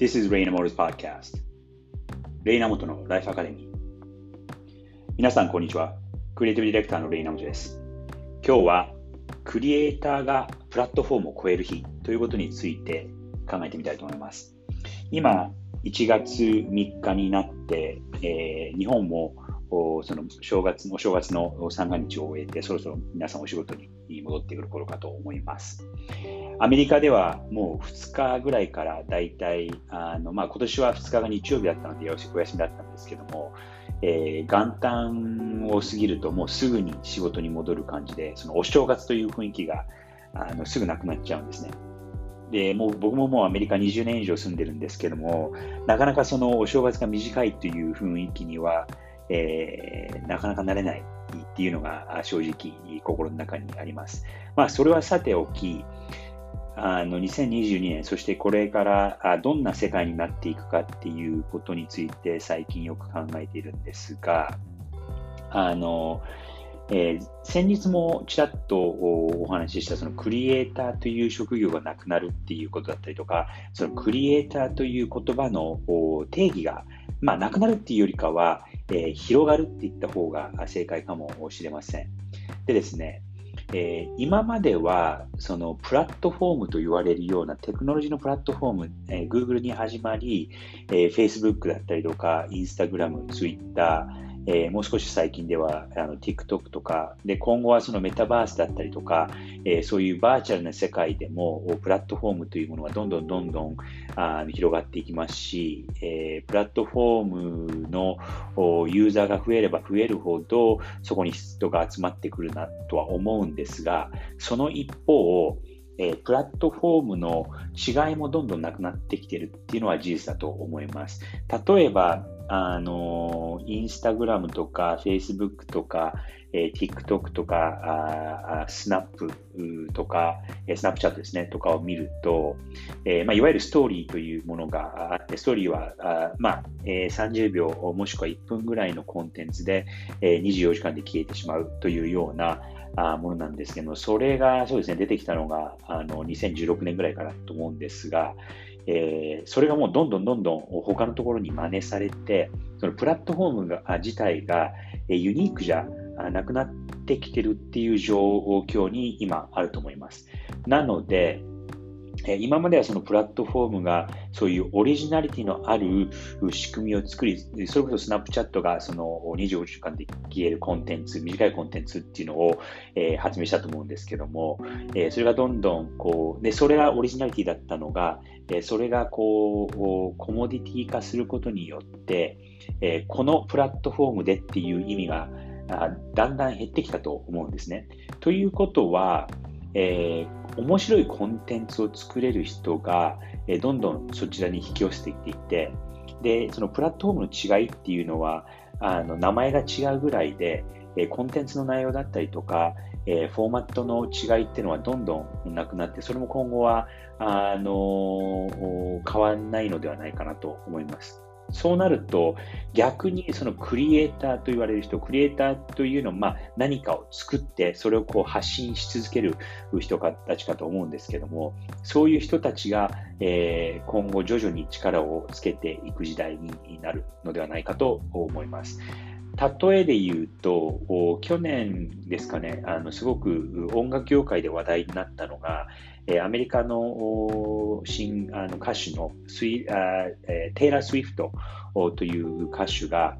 This is Raina Motors Podcast. レイナモトのライフアカデミー皆さんこんにちは。クリエイティブディレクターのレイナモトです。今日はクリエイターがプラットフォームを超える日ということについて考えてみたいと思います。今1月3日になって、えー、日本もその正月の正月の三が日を終えて、そろそろ皆さんお仕事に戻ってくる頃かと思います。アメリカではもう2日ぐらいからだいたい、あのまあ、今年は2日が日曜日だったのでお休みだったんですけども、えー、元旦を過ぎるともうすぐに仕事に戻る感じで、そのお正月という雰囲気があのすぐなくなっちゃうんですね。でもう僕ももうアメリカ20年以上住んでるんですけども、なかなかそのお正月が短いという雰囲気には、えー、なかなかなれないっていうのが正直心の中にあります。まあ、それはさておき、あの2022年、そしてこれからどんな世界になっていくかっていうことについて最近よく考えているんですが、あの、えー、先日もちらっとお話ししたそのクリエイターという職業がなくなるっていうことだったりとか、そのクリエイターという言葉の定義が、まあ、なくなるっていうよりかは、えー、広がるって言った方が正解かもしれません。でですね、えー、今まではそのプラットフォームと言われるようなテクノロジーのプラットフォーム、えー、Google に始まり、えー、Facebook だったりとか Instagram、Twitter、えー、もう少し最近ではあの TikTok とかで今後はそのメタバースだったりとか、えー、そういうバーチャルな世界でもプラットフォームというものがどんどんどんどんあ広がっていきますし、えー、プラットフォームのユーザーが増えれば増えるほどそこに人が集まってくるなとは思うんですがその一方えプラットフォームの違いもどんどんなくなってきてるっていうのは事実だと思います。例えば、あの、インスタグラムとか、フェイスブックとか、えー、TikTok とか、スナップとか、えー、スナップチャットですね、とかを見ると、えーまあ、いわゆるストーリーというものがあって、ストーリーは、あまあえー、30秒もしくは1分ぐらいのコンテンツで、えー、24時間で消えてしまうというような、あものなんですけども、それがそうですね、出てきたのがあの2016年ぐらいからと思うんですが、えー、それがもうどんどんどんどん他のところに真似されて、そのプラットフォームが自体がユニークじゃなくなってきてるっていう状況に今あると思います。なので、今まではそのプラットフォームがそういうオリジナリティのある仕組みを作り、それこそスナップチャットがその24時間で消えるコンテンツ、短いコンテンツっていうのを、えー、発明したと思うんですけども、えー、それがどんどんこう、で、それがオリジナリティだったのが、え、それがこう、コモディティ化することによって、えこのプラットフォームでっていう意味がだんだん減ってきたと思うんですね。ということは、えー、面白いコンテンツを作れる人が、え、どんどんそちらに引き寄せていっていて、で、そのプラットフォームの違いっていうのは、あの名前が違うぐらいで、え、コンテンツの内容だったりとか、え、フォーマットの違いっていうのはどんどんなくなって、それも今後はあの変わらないのではないかなと思います。そうなると、逆にそのクリエイターと言われる人、クリエイターというのは、ま、何かを作って、それをこう発信し続ける人たちかと思うんですけども、そういう人たちが、え、今後徐々に力をつけていく時代になるのではないかと思います。例えで言うと、去年ですかね、あのすごく音楽業界で話題になったのが、アメリカの新あの歌手のスイあ、えテイラー・スウィフトという歌手が、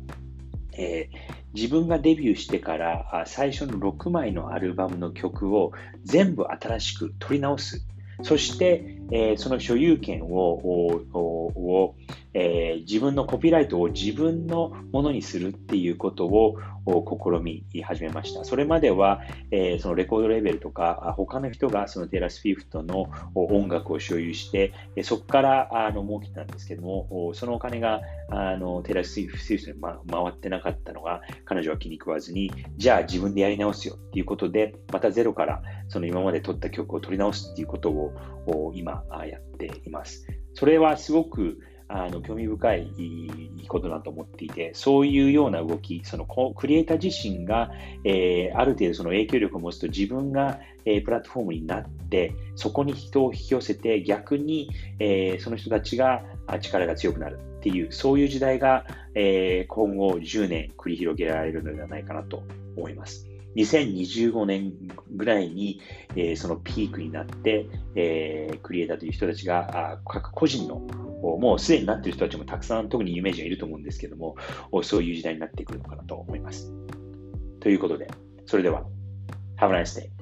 えー、自分がデビューしてから最初の6枚のアルバムの曲を全部新しく取り直す。そして、えー、その所有権をえー、自分のコピーライトを自分のものにするっていうことを試み始めました。それまでは、えー、そのレコードレベルとか、他の人がそのテラス・フィフトの音楽を所有して、そこからあの儲けたんですけども、そのお金があのテラス・フィフトに、ま、回ってなかったのが、彼女は気に食わずに、じゃあ自分でやり直すよっていうことで、またゼロからその今まで撮った曲を取り直すっていうことを今やっています。それはすごくあの興味深いことだと思っていて、そういうような動き、そのクリエイター自身が、えー、ある程度その影響力を持つと自分が、えー、プラットフォームになって、そこに人を引き寄せて、逆に、えー、その人たちが力が強くなるっていう、そういう時代が、え、今後10年繰り広げられるのではないかなと思います。2025年ぐらいに、えー、そのピークになって、えー、クリエイターという人たちが、各個人の、もうすでになっている人たちもたくさん、特に有名人がいると思うんですけども、そういう時代になってくるのかなと思います。ということで、それでは、Have a nice day.